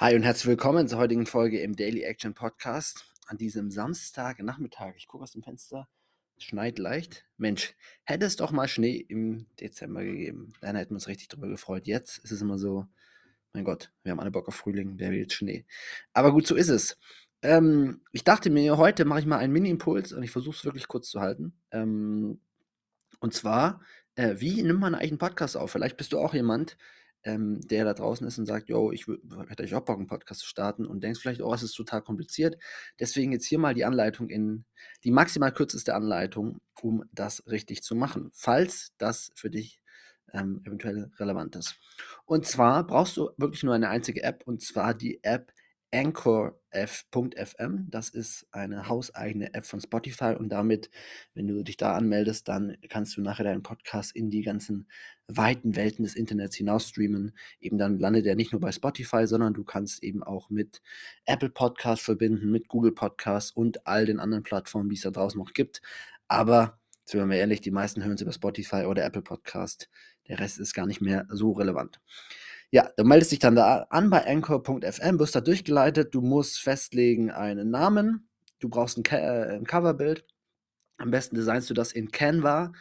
Hi und herzlich willkommen zur heutigen Folge im Daily Action Podcast an diesem Samstagnachmittag. Ich gucke aus dem Fenster, es schneit leicht. Mensch, hätte es doch mal Schnee im Dezember gegeben, dann hätten wir uns richtig drüber gefreut. Jetzt ist es immer so, mein Gott, wir haben alle Bock auf Frühling, wer will jetzt Schnee? Aber gut, so ist es. Ähm, ich dachte mir, heute mache ich mal einen Mini-Impuls und ich versuche es wirklich kurz zu halten. Ähm, und zwar, äh, wie nimmt man eigentlich einen Podcast auf? Vielleicht bist du auch jemand, ähm, der da draußen ist und sagt, yo, ich hätte euch auch Bock, einen Podcast zu starten und denkst vielleicht, oh, es ist total kompliziert. Deswegen jetzt hier mal die Anleitung in, die maximal kürzeste Anleitung, um das richtig zu machen, falls das für dich ähm, eventuell relevant ist. Und zwar brauchst du wirklich nur eine einzige App und zwar die App Anchor.fm. Das ist eine hauseigene App von Spotify und damit, wenn du dich da anmeldest, dann kannst du nachher deinen Podcast in die ganzen weiten Welten des Internets hinaus streamen. Eben dann landet er nicht nur bei Spotify, sondern du kannst eben auch mit Apple Podcast verbinden, mit Google Podcast und all den anderen Plattformen, die es da draußen noch gibt. Aber, sind wir ehrlich, die meisten hören es über Spotify oder Apple Podcast. Der Rest ist gar nicht mehr so relevant. Ja, du meldest dich dann da an bei anchor.fm, wirst da durchgeleitet. Du musst festlegen einen Namen. Du brauchst ein, äh, ein Coverbild. Am besten designst du das in Canva.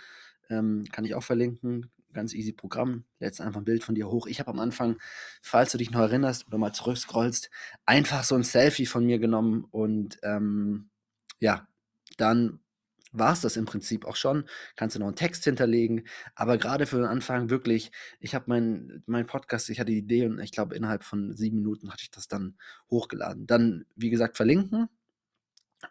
Ähm, kann ich auch verlinken. Ganz easy Programm. Lädst einfach ein Bild von dir hoch. Ich habe am Anfang, falls du dich noch erinnerst oder mal zurückscrollst, einfach so ein Selfie von mir genommen und ähm, ja, dann war es das im Prinzip auch schon. Kannst du noch einen Text hinterlegen. Aber gerade für den Anfang wirklich, ich habe meinen mein Podcast, ich hatte die Idee und ich glaube, innerhalb von sieben Minuten hatte ich das dann hochgeladen. Dann, wie gesagt, verlinken.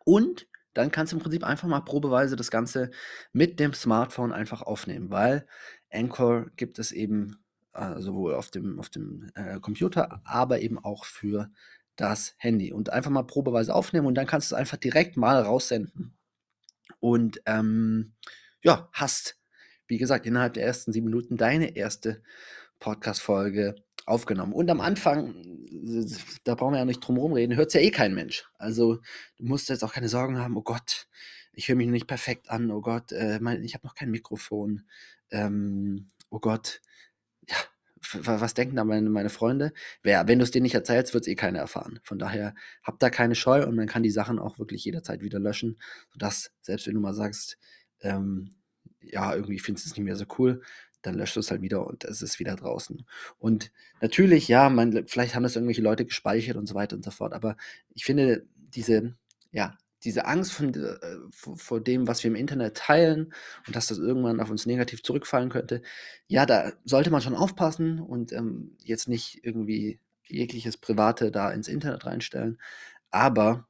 Und dann kannst du im Prinzip einfach mal probeweise das Ganze mit dem Smartphone einfach aufnehmen, weil Anchor gibt es eben äh, sowohl auf dem, auf dem äh, Computer, aber eben auch für das Handy. Und einfach mal probeweise aufnehmen und dann kannst du es einfach direkt mal raussenden und ähm, ja, hast, wie gesagt, innerhalb der ersten sieben Minuten deine erste Podcast-Folge aufgenommen. Und am Anfang, da brauchen wir ja nicht drum herum reden, hört es ja eh kein Mensch. Also du musst jetzt auch keine Sorgen haben, oh Gott, ich höre mich nicht perfekt an, oh Gott, äh, mein, ich habe noch kein Mikrofon, ähm, oh Gott, was denken da meine, meine Freunde? Wer, wenn du es denen nicht erzählst, wird es eh keiner erfahren. Von daher habt da keine Scheu und man kann die Sachen auch wirklich jederzeit wieder löschen, sodass, selbst wenn du mal sagst, ähm, ja, irgendwie findest du es nicht mehr so cool, dann löscht du es halt wieder und es ist wieder draußen. Und natürlich, ja, man, vielleicht haben das irgendwelche Leute gespeichert und so weiter und so fort, aber ich finde diese, ja, diese Angst von, äh, vor dem, was wir im Internet teilen und dass das irgendwann auf uns negativ zurückfallen könnte, ja, da sollte man schon aufpassen und ähm, jetzt nicht irgendwie jegliches Private da ins Internet reinstellen. Aber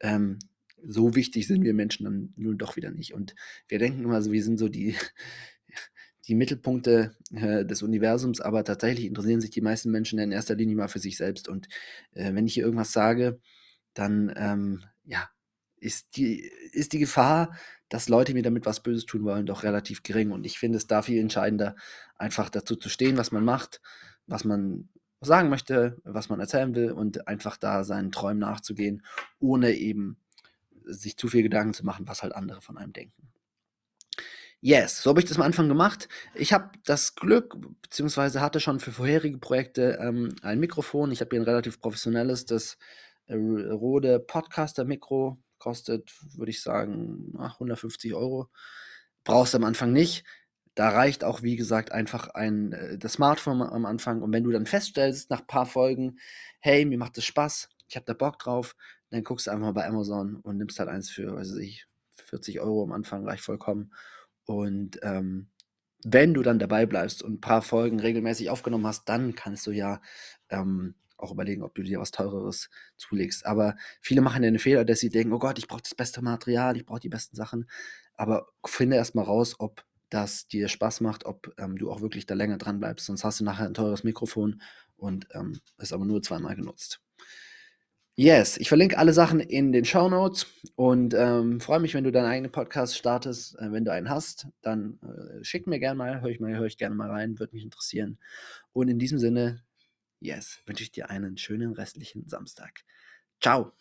ähm, so wichtig sind wir Menschen dann nun doch wieder nicht. Und wir denken immer so, wir sind so die, die Mittelpunkte äh, des Universums, aber tatsächlich interessieren sich die meisten Menschen in erster Linie mal für sich selbst. Und äh, wenn ich hier irgendwas sage, dann ähm, ja, ist die, ist die Gefahr, dass Leute mir damit was Böses tun wollen, doch relativ gering. Und ich finde es da viel entscheidender, einfach dazu zu stehen, was man macht, was man sagen möchte, was man erzählen will und einfach da seinen Träumen nachzugehen, ohne eben sich zu viel Gedanken zu machen, was halt andere von einem denken. Yes, so habe ich das am Anfang gemacht. Ich habe das Glück, beziehungsweise hatte schon für vorherige Projekte ähm, ein Mikrofon. Ich habe hier ein relativ professionelles, das äh, Rode Podcaster-Mikro kostet, würde ich sagen, 150 Euro. Brauchst du am Anfang nicht. Da reicht auch, wie gesagt, einfach ein, äh, das Smartphone am Anfang. Und wenn du dann feststellst, nach ein paar Folgen, hey, mir macht das Spaß, ich habe da Bock drauf, dann guckst du einfach mal bei Amazon und nimmst halt eins für, weiß ich, 40 Euro am Anfang, reicht vollkommen. Und ähm, wenn du dann dabei bleibst und ein paar Folgen regelmäßig aufgenommen hast, dann kannst du ja ähm, auch überlegen, ob du dir was Teureres zulegst. Aber viele machen ja den Fehler, dass sie denken, oh Gott, ich brauche das beste Material, ich brauche die besten Sachen. Aber finde erstmal raus, ob das dir Spaß macht, ob ähm, du auch wirklich da länger dran bleibst. Sonst hast du nachher ein teures Mikrofon und ähm, ist aber nur zweimal genutzt. Yes, ich verlinke alle Sachen in den Show Notes und ähm, freue mich, wenn du deinen eigenen Podcast startest. Äh, wenn du einen hast, dann äh, schick mir gerne mal, höre ich mal, höre ich gerne mal rein, würde mich interessieren. Und in diesem Sinne, Yes, wünsche ich dir einen schönen restlichen Samstag. Ciao.